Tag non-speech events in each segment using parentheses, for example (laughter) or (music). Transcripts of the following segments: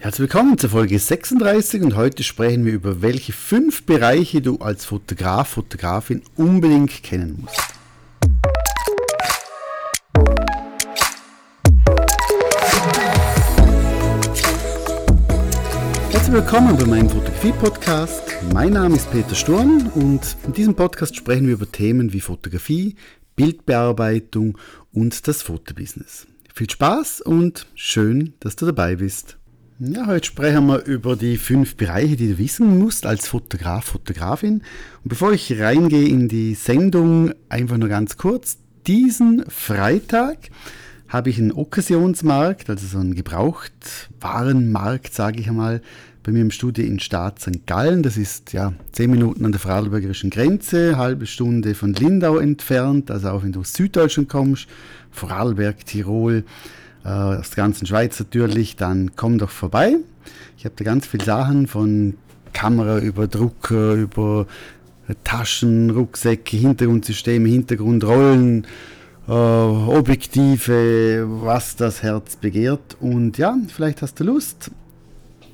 Herzlich willkommen zur Folge 36 und heute sprechen wir über welche fünf Bereiche du als Fotograf, Fotografin unbedingt kennen musst. Herzlich willkommen bei meinem Fotografie-Podcast. Mein Name ist Peter Sturm und in diesem Podcast sprechen wir über Themen wie Fotografie, Bildbearbeitung und das Fotobusiness. Viel Spaß und schön, dass du dabei bist. Ja, heute sprechen wir über die fünf Bereiche, die du wissen musst als Fotograf, Fotografin. Und bevor ich reingehe in die Sendung, einfach nur ganz kurz. Diesen Freitag habe ich einen Okkasionsmarkt, also so einen Gebrauchtwarenmarkt, sage ich einmal, bei mir im Studio in Stadt St. Gallen. Das ist ja zehn Minuten an der Vorarlbergerischen Grenze, halbe Stunde von Lindau entfernt, also auch wenn du aus Süddeutschland kommst, Vorarlberg, Tirol äh, aus der ganzen Schweiz natürlich, dann komm doch vorbei. Ich habe da ganz viele Sachen von Kamera über Drucker, über Taschen, Rucksäcke, Hintergrundsysteme, Hintergrundrollen, äh, Objektive, was das Herz begehrt. Und ja, vielleicht hast du Lust.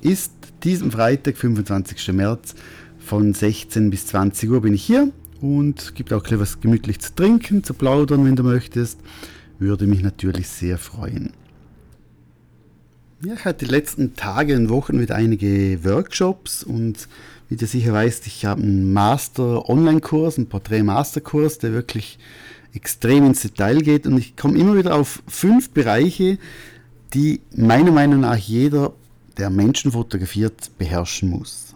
Ist diesen Freitag, 25. März, von 16 bis 20 Uhr bin ich hier und gibt auch etwas gemütlich zu trinken, zu plaudern, wenn du möchtest. Würde mich natürlich sehr freuen. Ja, ich hatte die letzten Tage und Wochen wieder einige Workshops und wie du sicher weißt, ich habe einen Master-Online-Kurs, einen Porträt-Master-Kurs, der wirklich extrem ins Detail geht und ich komme immer wieder auf fünf Bereiche, die meiner Meinung nach jeder, der Menschen fotografiert, beherrschen muss.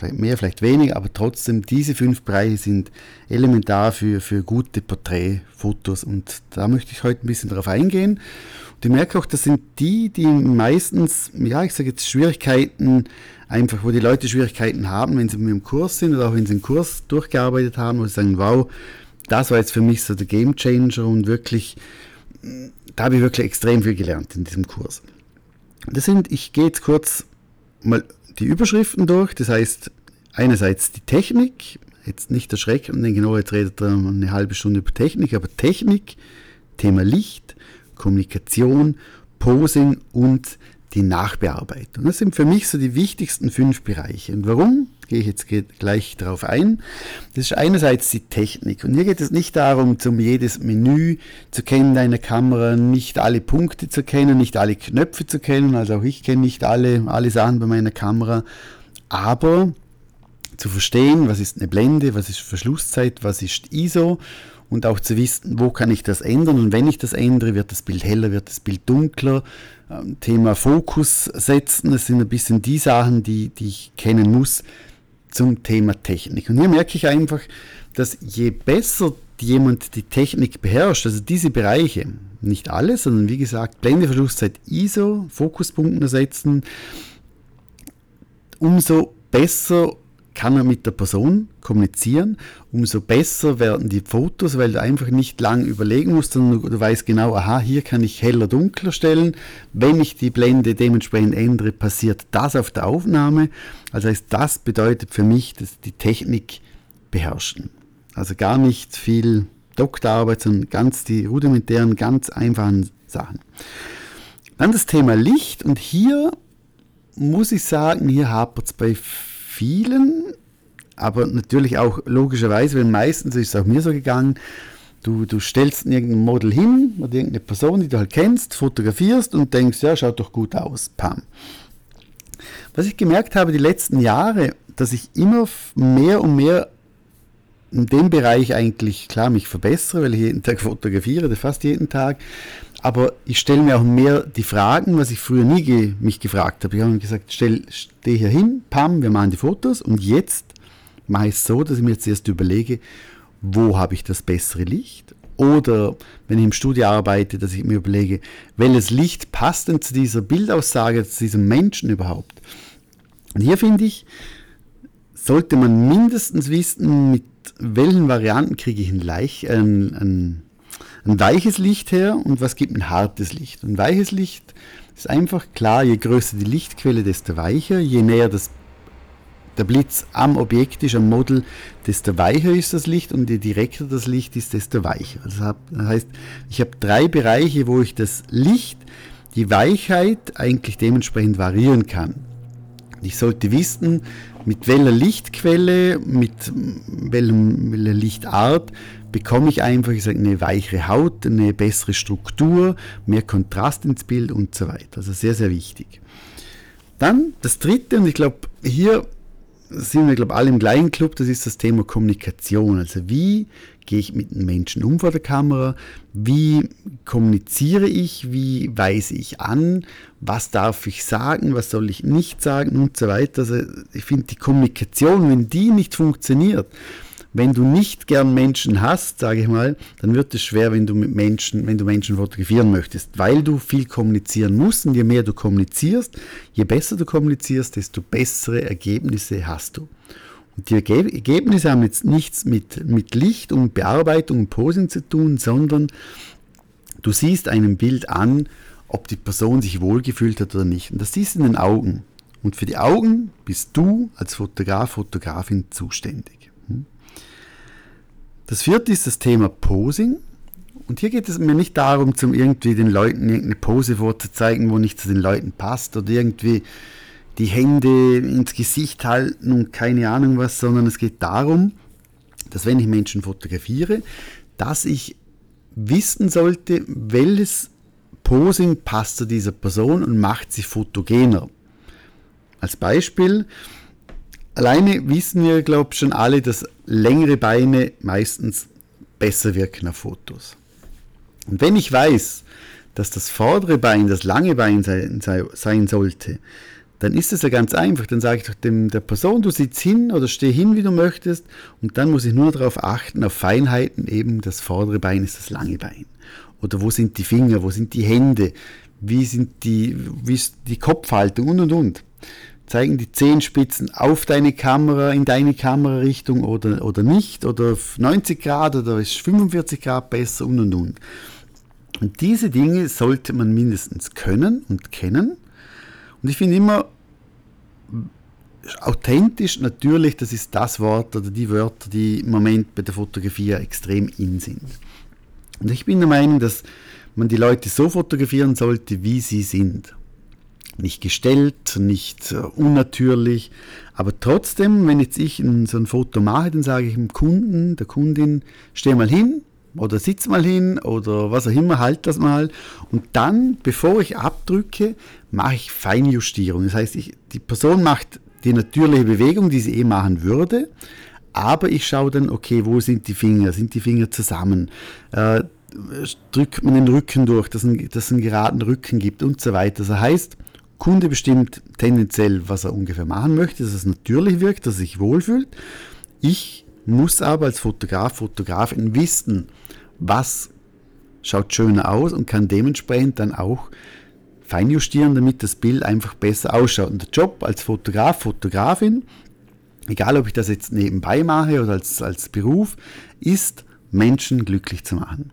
Vielleicht mehr, vielleicht weniger, aber trotzdem, diese fünf Bereiche sind elementar für, für gute Porträtfotos und da möchte ich heute ein bisschen darauf eingehen und ich merke auch, das sind die, die meistens, ja, ich sage jetzt Schwierigkeiten, einfach, wo die Leute Schwierigkeiten haben, wenn sie mit dem Kurs sind oder auch wenn sie einen Kurs durchgearbeitet haben, wo sie sagen, wow, das war jetzt für mich so der Game Changer und wirklich, da habe ich wirklich extrem viel gelernt in diesem Kurs. Das sind, ich gehe jetzt kurz mal die Überschriften durch, das heißt, einerseits die Technik, jetzt nicht erschrecken denken, oh, jetzt redet er eine halbe Stunde über Technik, aber Technik, Thema Licht, Kommunikation, Posing und die Nachbearbeitung. Das sind für mich so die wichtigsten fünf Bereiche. Und warum? Gehe ich jetzt gleich darauf ein. Das ist einerseits die Technik. Und hier geht es nicht darum, zum jedes Menü zu kennen deiner Kamera, nicht alle Punkte zu kennen, nicht alle Knöpfe zu kennen. Also auch ich kenne nicht alle, alle Sachen bei meiner Kamera. Aber zu verstehen, was ist eine Blende, was ist Verschlusszeit, was ist ISO und auch zu wissen, wo kann ich das ändern und wenn ich das ändere, wird das Bild heller, wird das Bild dunkler. Ähm, Thema Fokus setzen, das sind ein bisschen die Sachen, die, die ich kennen muss zum Thema Technik. Und hier merke ich einfach, dass je besser jemand die Technik beherrscht, also diese Bereiche, nicht alle, sondern wie gesagt, Blendeverschlusszeit ISO, Fokuspunkten ersetzen, umso besser kann er mit der Person kommunizieren, umso besser werden die Fotos, weil du einfach nicht lang überlegen musst, sondern du weißt genau, aha, hier kann ich heller dunkler stellen. Wenn ich die Blende dementsprechend ändere, passiert das auf der Aufnahme. Also das bedeutet für mich, dass die Technik beherrschen. Also gar nicht viel Doktorarbeit, sondern ganz die rudimentären, ganz einfachen Sachen. Dann das Thema Licht und hier muss ich sagen, hier hapert es bei vielen, aber natürlich auch logischerweise, weil meistens ist es auch mir so gegangen, du, du stellst irgendein Model hin oder irgendeine Person, die du halt kennst, fotografierst und denkst, ja, schaut doch gut aus, pam. Was ich gemerkt habe die letzten Jahre, dass ich immer mehr und mehr in dem Bereich eigentlich, klar, mich verbessere, weil ich jeden Tag (laughs) fotografiere, fast jeden Tag, aber ich stelle mir auch mehr die Fragen, was ich früher nie ge mich gefragt habe. Ich habe gesagt, stell, steh hier hin, pam, wir machen die Fotos und jetzt mache ich es so, dass ich mir jetzt erst überlege, wo habe ich das bessere Licht? Oder wenn ich im Studio arbeite, dass ich mir überlege, welches Licht passt denn zu dieser Bildaussage, zu diesem Menschen überhaupt? Und hier finde ich, sollte man mindestens wissen, mit welchen Varianten kriege ich ein, leicht, äh, ein ein weiches Licht her und was gibt ein hartes Licht. Ein weiches Licht ist einfach klar, je größer die Lichtquelle, desto weicher, je näher das, der Blitz am Objekt ist, am Model, desto weicher ist das Licht und je direkter das Licht ist, desto weicher. Das heißt, ich habe drei Bereiche, wo ich das Licht die Weichheit eigentlich dementsprechend variieren kann. Ich sollte wissen, mit welcher Lichtquelle, mit welcher Lichtart bekomme ich einfach ich sage, eine weichere Haut, eine bessere Struktur, mehr Kontrast ins Bild und so weiter. Also sehr, sehr wichtig. Dann das dritte, und ich glaube, hier sind wir, glaube alle im gleichen Club, das ist das Thema Kommunikation. Also wie gehe ich mit den Menschen um vor der Kamera? Wie kommuniziere ich? Wie weise ich an? Was darf ich sagen? Was soll ich nicht sagen? Und so weiter. Also ich finde die Kommunikation, wenn die nicht funktioniert, wenn du nicht gern Menschen hast, sage ich mal, dann wird es schwer, wenn du mit Menschen, wenn du Menschen fotografieren möchtest, weil du viel kommunizieren musst und je mehr du kommunizierst, je besser du kommunizierst, desto bessere Ergebnisse hast du. Und die Ergebnisse haben jetzt nichts mit, mit Licht und Bearbeitung und Posing zu tun, sondern du siehst einem Bild an, ob die Person sich wohlgefühlt hat oder nicht. Und das siehst du in den Augen. Und für die Augen bist du als Fotograf, Fotografin zuständig. Das vierte ist das Thema Posing. Und hier geht es mir nicht darum, zum irgendwie den Leuten irgendeine Pose vorzuzeigen, wo nicht zu den Leuten passt oder irgendwie die Hände ins Gesicht halten und keine Ahnung was, sondern es geht darum, dass wenn ich Menschen fotografiere, dass ich wissen sollte, welches Posing passt zu dieser Person und macht sie fotogener. Als Beispiel, Alleine wissen wir, glaube ich, schon alle, dass längere Beine meistens besser wirken auf Fotos. Und wenn ich weiß, dass das vordere Bein das lange Bein sein, sein sollte, dann ist es ja ganz einfach. Dann sage ich doch dem, der Person, du sitzt hin oder steh hin, wie du möchtest, und dann muss ich nur darauf achten, auf Feinheiten, eben das vordere Bein ist das lange Bein. Oder wo sind die Finger, wo sind die Hände, wie sind die, wie ist die Kopfhaltung und und und zeigen die Zehenspitzen auf deine Kamera, in deine Kamerarichtung oder, oder nicht, oder 90 Grad oder ist 45 Grad besser und und und. Und diese Dinge sollte man mindestens können und kennen. Und ich finde immer, authentisch, natürlich, das ist das Wort oder die Wörter, die im Moment bei der Fotografie extrem in sind. Und ich bin der Meinung, dass man die Leute so fotografieren sollte, wie sie sind nicht gestellt, nicht äh, unnatürlich. Aber trotzdem, wenn jetzt ich so ein Foto mache, dann sage ich dem Kunden, der Kundin, steh mal hin oder sitz mal hin oder was auch immer, halt das mal. Und dann, bevor ich abdrücke, mache ich Feinjustierung. Das heißt, ich, die Person macht die natürliche Bewegung, die sie eh machen würde. Aber ich schaue dann, okay, wo sind die Finger? Sind die Finger zusammen? Äh, drückt man den Rücken durch, dass es einen geraden Rücken gibt und so weiter. Das heißt, Kunde bestimmt tendenziell, was er ungefähr machen möchte, dass es natürlich wirkt, dass er sich wohlfühlt. Ich muss aber als Fotograf, Fotografin wissen, was schaut schöner aus und kann dementsprechend dann auch feinjustieren, damit das Bild einfach besser ausschaut. Und der Job als Fotograf, Fotografin, egal ob ich das jetzt nebenbei mache oder als, als Beruf, ist, Menschen glücklich zu machen.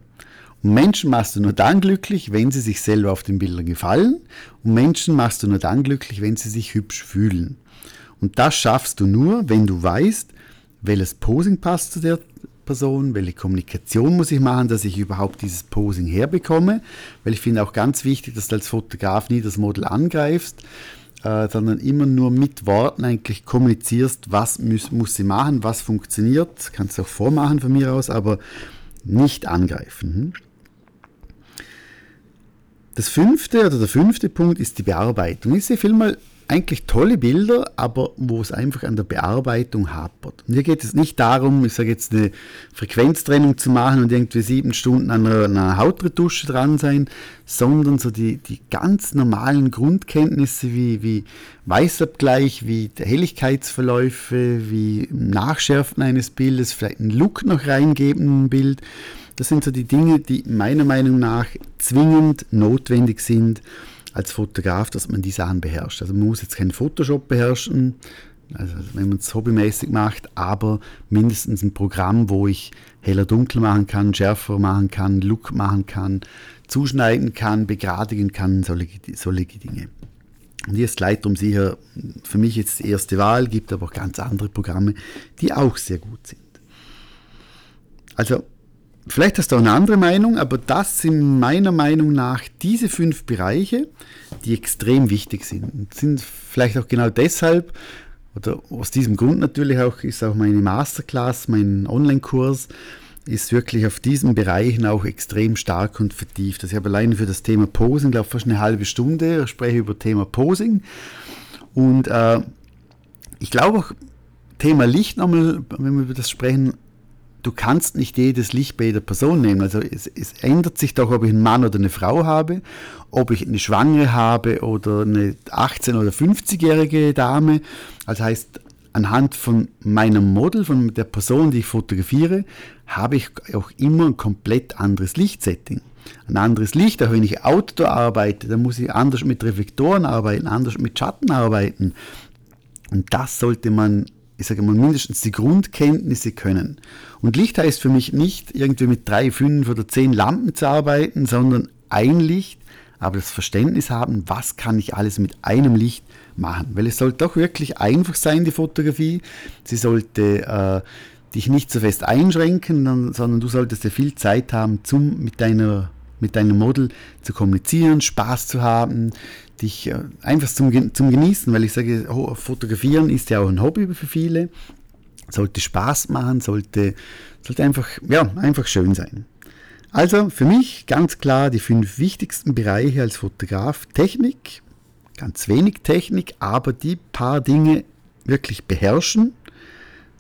Menschen machst du nur dann glücklich, wenn sie sich selber auf den Bildern gefallen. Und Menschen machst du nur dann glücklich, wenn sie sich hübsch fühlen. Und das schaffst du nur, wenn du weißt, welches Posing passt zu der Person, welche Kommunikation muss ich machen, dass ich überhaupt dieses Posing herbekomme. Weil ich finde auch ganz wichtig, dass du als Fotograf nie das Model angreifst, äh, sondern immer nur mit Worten eigentlich kommunizierst, was muss, muss sie machen, was funktioniert. Kannst du auch vormachen von mir aus, aber nicht angreifen. Hm? Das fünfte oder der fünfte Punkt ist die Bearbeitung. Ich sehe vielmal eigentlich tolle Bilder, aber wo es einfach an der Bearbeitung hapert. Und hier geht es nicht darum, ich sage jetzt eine Frequenztrennung zu machen und irgendwie sieben Stunden an einer, einer Hautretusche dran sein, sondern so die, die ganz normalen Grundkenntnisse wie, wie Weißabgleich, wie Helligkeitsverläufe, wie Nachschärfen eines Bildes, vielleicht einen Look noch reingeben in ein Bild das sind so die Dinge, die meiner Meinung nach zwingend notwendig sind als Fotograf, dass man die Sachen beherrscht. Also man muss jetzt keinen Photoshop beherrschen, also wenn man es hobbymäßig macht, aber mindestens ein Programm, wo ich heller dunkel machen kann, schärfer machen kann, Look machen kann, zuschneiden kann, begradigen kann, solche, solche Dinge. Und hier ist Lightroom sicher für mich jetzt die erste Wahl, gibt aber auch ganz andere Programme, die auch sehr gut sind. Also vielleicht hast du auch eine andere Meinung, aber das sind meiner Meinung nach diese fünf Bereiche, die extrem wichtig sind. Und sind vielleicht auch genau deshalb, oder aus diesem Grund natürlich auch, ist auch meine Masterclass, mein Online-Kurs, ist wirklich auf diesen Bereichen auch extrem stark und vertieft. Also ich habe alleine für das Thema Posing, glaube ich, fast eine halbe Stunde, ich spreche über Thema Posing. Und äh, ich glaube auch, Thema Licht nochmal, wenn wir über das sprechen, du kannst nicht jedes Licht bei jeder Person nehmen. Also es, es, ändert sich doch, ob ich einen Mann oder eine Frau habe, ob ich eine Schwangere habe oder eine 18- oder 50-jährige Dame. Das heißt, anhand von meinem Model, von der Person, die ich fotografiere, habe ich auch immer ein komplett anderes Lichtsetting. Ein anderes Licht, auch wenn ich Outdoor arbeite, dann muss ich anders mit Reflektoren arbeiten, anders mit Schatten arbeiten. Und das sollte man, ich sage mal, mindestens die Grundkenntnisse können. Und Licht heißt für mich nicht, irgendwie mit drei, fünf oder zehn Lampen zu arbeiten, sondern ein Licht, aber das Verständnis haben, was kann ich alles mit einem Licht machen. Weil es sollte doch wirklich einfach sein, die Fotografie. Sie sollte äh, dich nicht so fest einschränken, sondern du solltest ja viel Zeit haben, zum, mit, deiner, mit deinem Model zu kommunizieren, Spaß zu haben, dich äh, einfach zum, zum Genießen, weil ich sage, fotografieren ist ja auch ein Hobby für viele, sollte Spaß machen, sollte, sollte einfach, ja, einfach schön sein. Also für mich ganz klar die fünf wichtigsten Bereiche als Fotograf. Technik, ganz wenig Technik, aber die paar Dinge wirklich beherrschen.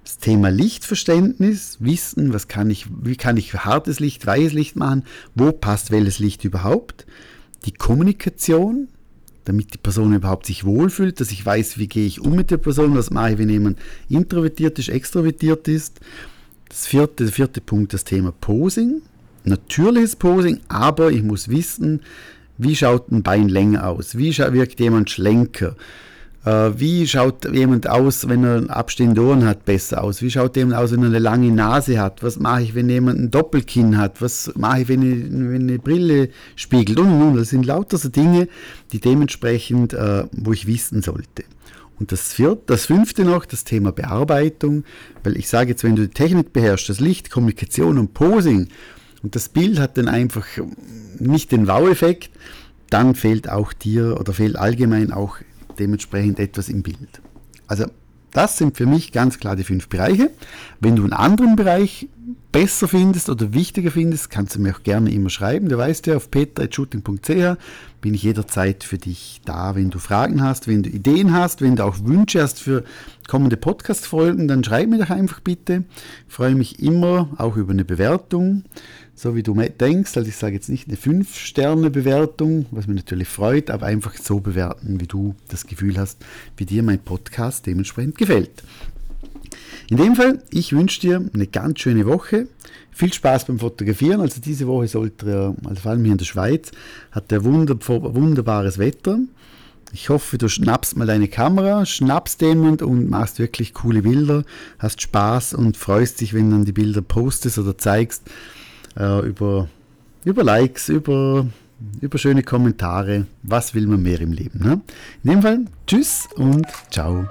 Das Thema Lichtverständnis, wissen, was kann ich, wie kann ich hartes Licht, weißes Licht machen, wo passt welches Licht überhaupt. Die Kommunikation, damit die Person überhaupt sich wohlfühlt, dass ich weiß, wie gehe ich um mit der Person, was mache ich, wenn jemand introvertiert ist, extrovertiert ist. Das vierte, der vierte Punkt, das Thema Posing. Natürliches Posing, aber ich muss wissen, wie schaut ein Bein länger aus, wie wirkt jemand schlenker, wie schaut jemand aus, wenn er abstehende Ohren hat, besser aus? Wie schaut jemand aus, wenn er eine lange Nase hat? Was mache ich, wenn jemand ein Doppelkinn hat? Was mache ich, wenn, ich, wenn eine Brille spiegelt? Und, und, und. Das sind lauter so Dinge, die dementsprechend, äh, wo ich wissen sollte. Und das vierte, das fünfte noch, das Thema Bearbeitung, weil ich sage jetzt, wenn du die Technik beherrschst, das Licht, Kommunikation und Posing und das Bild hat dann einfach nicht den Wow-Effekt, dann fehlt auch dir oder fehlt allgemein auch dementsprechend etwas im Bild. Also das sind für mich ganz klar die fünf Bereiche. Wenn du einen anderen Bereich besser findest oder wichtiger findest, kannst du mir auch gerne immer schreiben. Du weißt ja, auf peter.shooting.ch bin ich jederzeit für dich da. Wenn du Fragen hast, wenn du Ideen hast, wenn du auch Wünsche hast für kommende Podcast-Folgen, dann schreib mir doch einfach bitte. Ich freue mich immer auch über eine Bewertung so wie du denkst. Also ich sage jetzt nicht eine 5-Sterne-Bewertung, was mich natürlich freut, aber einfach so bewerten, wie du das Gefühl hast, wie dir mein Podcast dementsprechend gefällt. In dem Fall, ich wünsche dir eine ganz schöne Woche. Viel Spaß beim Fotografieren. Also diese Woche sollte er, also vor allem hier in der Schweiz, hat er wunder, wunderbares Wetter. Ich hoffe, du schnappst mal deine Kamera, schnappst jemand und machst wirklich coole Bilder, hast Spaß und freust dich, wenn du dann die Bilder postest oder zeigst äh, über, über Likes, über, über schöne Kommentare. Was will man mehr im Leben? Ne? In dem Fall, tschüss und ciao.